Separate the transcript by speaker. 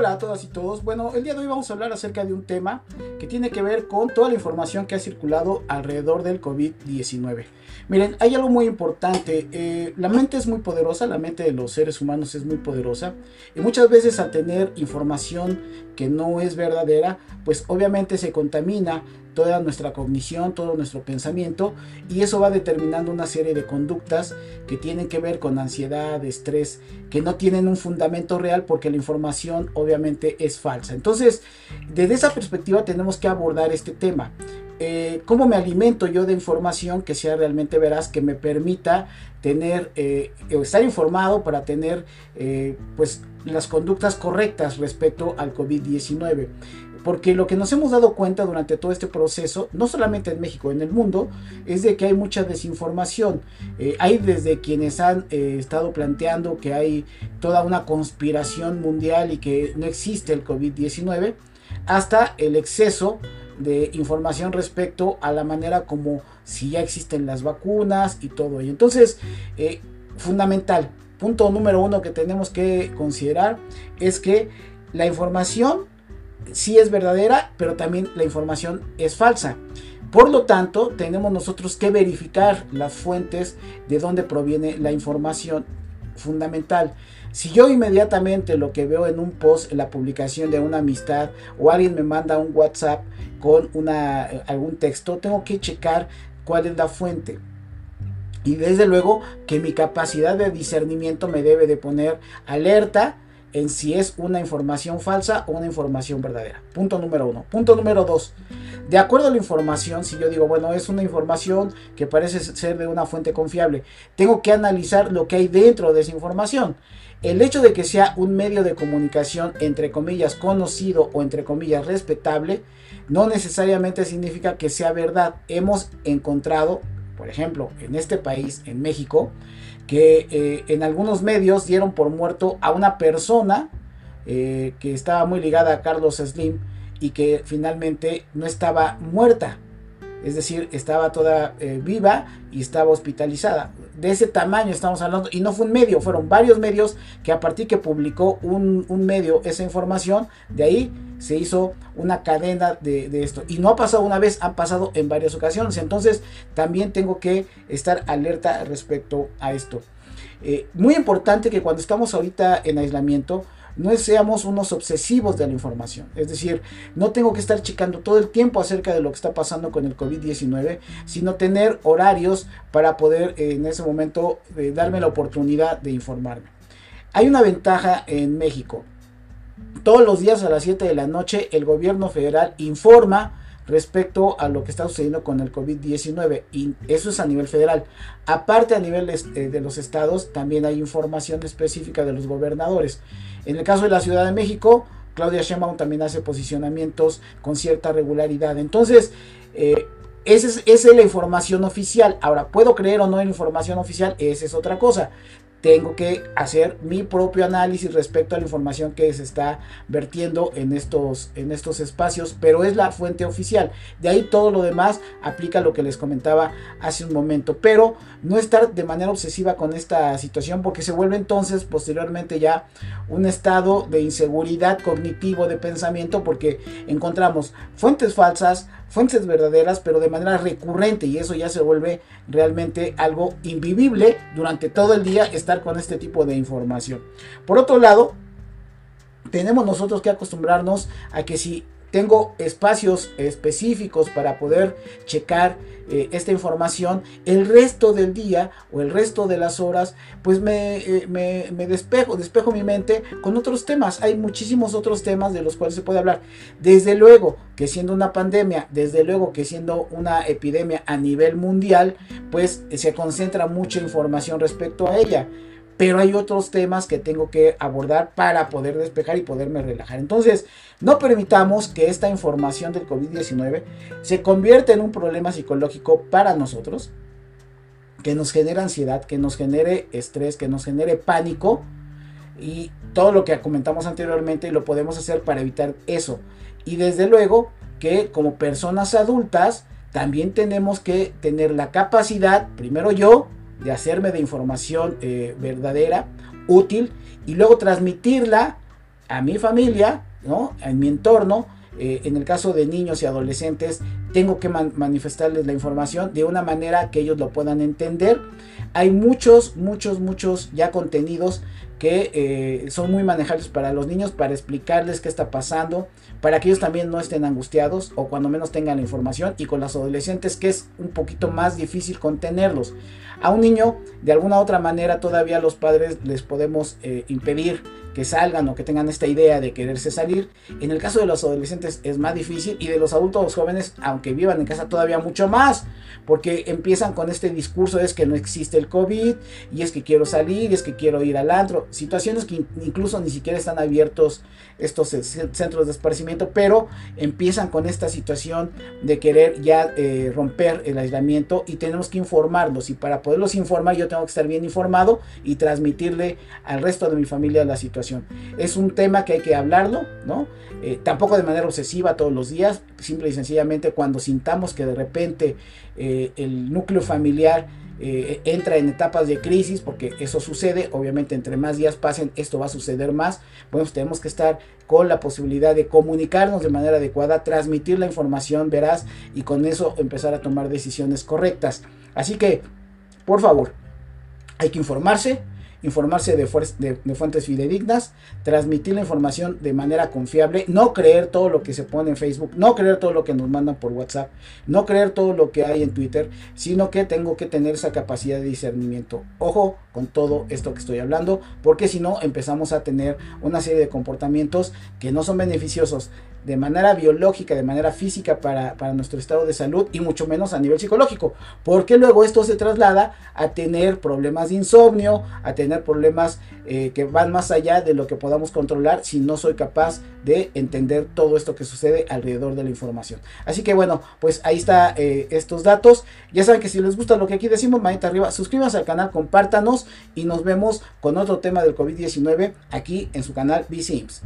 Speaker 1: Hola a todas y todos. Bueno, el día de hoy vamos a hablar acerca de un tema que tiene que ver con toda la información que ha circulado alrededor del COVID-19. Miren, hay algo muy importante. Eh, la mente es muy poderosa, la mente de los seres humanos es muy poderosa. Y muchas veces al tener información que no es verdadera, pues obviamente se contamina toda nuestra cognición, todo nuestro pensamiento y eso va determinando una serie de conductas que tienen que ver con ansiedad, estrés, que no tienen un fundamento real porque la información obviamente es falsa. Entonces, desde esa perspectiva tenemos que abordar este tema. Eh, cómo me alimento yo de información que sea realmente veraz, que me permita tener, eh, estar informado para tener eh, pues las conductas correctas respecto al COVID-19. Porque lo que nos hemos dado cuenta durante todo este proceso, no solamente en México, en el mundo, es de que hay mucha desinformación. hay desde quienes han estado planteando que hay toda una conspiración mundial y que no existe el COVID-19, hasta el exceso de información respecto a la manera como si ya existen las vacunas y todo ello. Entonces, eh, fundamental, punto número uno que tenemos que considerar es que la información sí es verdadera, pero también la información es falsa. Por lo tanto, tenemos nosotros que verificar las fuentes de dónde proviene la información fundamental. Si yo inmediatamente lo que veo en un post, la publicación de una amistad o alguien me manda un WhatsApp con una, algún texto, tengo que checar cuál es la fuente. Y desde luego que mi capacidad de discernimiento me debe de poner alerta en si es una información falsa o una información verdadera. Punto número uno. Punto número dos. De acuerdo a la información, si yo digo, bueno, es una información que parece ser de una fuente confiable, tengo que analizar lo que hay dentro de esa información. El hecho de que sea un medio de comunicación entre comillas conocido o entre comillas respetable, no necesariamente significa que sea verdad. Hemos encontrado, por ejemplo, en este país, en México, que eh, en algunos medios dieron por muerto a una persona eh, que estaba muy ligada a Carlos Slim y que finalmente no estaba muerta, es decir, estaba toda eh, viva y estaba hospitalizada. De ese tamaño estamos hablando, y no fue un medio, fueron varios medios que a partir que publicó un, medio esa información, de ahí se hizo una cadena de, esto. Y no ha pasado una vez, ha pasado en varias ocasiones. Entonces también tengo que estar alerta respecto a esto. Eh, muy importante que cuando estamos ahorita en aislamiento, no seamos unos obsesivos de la información. Es decir, no tengo que estar checando todo el tiempo acerca de lo que está pasando con el COVID-19, sino tener horarios para poder eh, en ese momento eh, darme la oportunidad de informarme. Hay una ventaja en México. Todos los días a las 7 de la noche el gobierno federal informa respecto a lo que está sucediendo con el COVID-19 y eso es a nivel federal. Aparte a nivel eh, de los estados también hay información específica de los gobernadores. En el caso de la Ciudad de México, Claudia Sheinbaum también hace posicionamientos con cierta regularidad. Entonces, eh, esa es, esa es, la información oficial. Ahora, ¿puedo creer o no en la información oficial? Esa es otra cosa tengo que hacer mi propio análisis respecto a la información que se está vertiendo en estos, en estos espacios, pero es la fuente oficial. De ahí todo lo demás aplica lo que les comentaba hace un momento, pero no estar de manera obsesiva con esta situación porque se vuelve entonces posteriormente ya un estado de inseguridad cognitivo de pensamiento porque encontramos fuentes falsas, fuentes verdaderas, pero de manera recurrente y eso ya se vuelve realmente algo invivible durante todo el día estar con este tipo de información. Por otro lado, tenemos nosotros que acostumbrarnos a que si tengo espacios específicos para poder checar eh, esta información, el resto del día o el resto de las horas, pues eh, me, me, despejo, despejo mi mente con otros temas. Hay muchísimos otros temas de los cuales se puede hablar. Desde luego que siendo una pandemia, desde luego que siendo una epidemia a nivel mundial, pues se concentra mucha información respecto a ella pero hay otros temas que tengo que abordar para poder despejar y poderme relajar. Entonces, no permitamos que esta información del COVID-19 se convierta en un problema psicológico para nosotros, que nos genere ansiedad, que nos genere estrés, que nos genere pánico y todo lo que comentamos anteriormente lo podemos hacer para evitar eso. Y desde luego que como personas adultas también tenemos que tener la capacidad, primero yo, de hacerme de información eh, verdadera, útil, y luego transmitirla a mi familia, ¿no? En mi entorno, eh, en el caso de niños y adolescentes, tengo que manifestarles la información de una manera que ellos lo puedan entender. Hay muchos, muchos, muchos ya contenidos que eh, son muy manejables para los niños, para explicarles qué está pasando, para que ellos también no estén angustiados o cuando menos tengan la información y con los adolescentes que es un poquito más difícil contenerlos. A un niño, de alguna otra manera, todavía los padres les podemos eh, impedir salgan o que tengan esta idea de quererse salir. En el caso de los adolescentes es más difícil y de los adultos jóvenes, aunque vivan en casa todavía mucho más, porque empiezan con este discurso es que no existe el COVID y es que quiero salir, y es que quiero ir al antro, situaciones que incluso ni siquiera están abiertos estos centros de esparcimiento, pero empiezan con esta situación de querer ya eh, romper el aislamiento y tenemos que informarlos. Y para poderlos informar yo tengo que estar bien informado y transmitirle al resto de mi familia la situación es un tema que hay que hablarlo, ¿no? Eh, tampoco de manera obsesiva todos los días, simple y sencillamente cuando sintamos que de repente eh, el núcleo familiar eh, entra en etapas de crisis, porque eso sucede, obviamente entre más días pasen esto va a suceder más, bueno, pues tenemos que estar con la posibilidad de comunicarnos de manera adecuada, transmitir la información veraz y con eso empezar a tomar decisiones correctas. Así que, por favor, hay que informarse, informarse de, fuentes fidedignas, transmitir la información de manera confiable, no creer todo lo que se pone en Facebook, no creer todo lo que nos mandan por WhatsApp, no creer todo lo que hay en Twitter, sino que tengo que tener esa capacidad de discernimiento. Ojo con todo esto que estoy hablando, porque si no empezamos a tener una serie de comportamientos que no son beneficiosos de manera biológica, de manera física para, nuestro estado de salud y mucho menos a nivel psicológico, porque luego esto se traslada a tener problemas de insomnio, a tener problemas eh, que van más allá de lo que podamos controlar si no soy capaz de entender todo esto que sucede alrededor de la información. Así que bueno, pues ahí está eh, estos datos. Ya saben que si les gusta lo que aquí decimos, manita arriba, suscríbanse al canal, compártanos y nos vemos con otro tema del COVID-19 aquí en su canal BCIMS.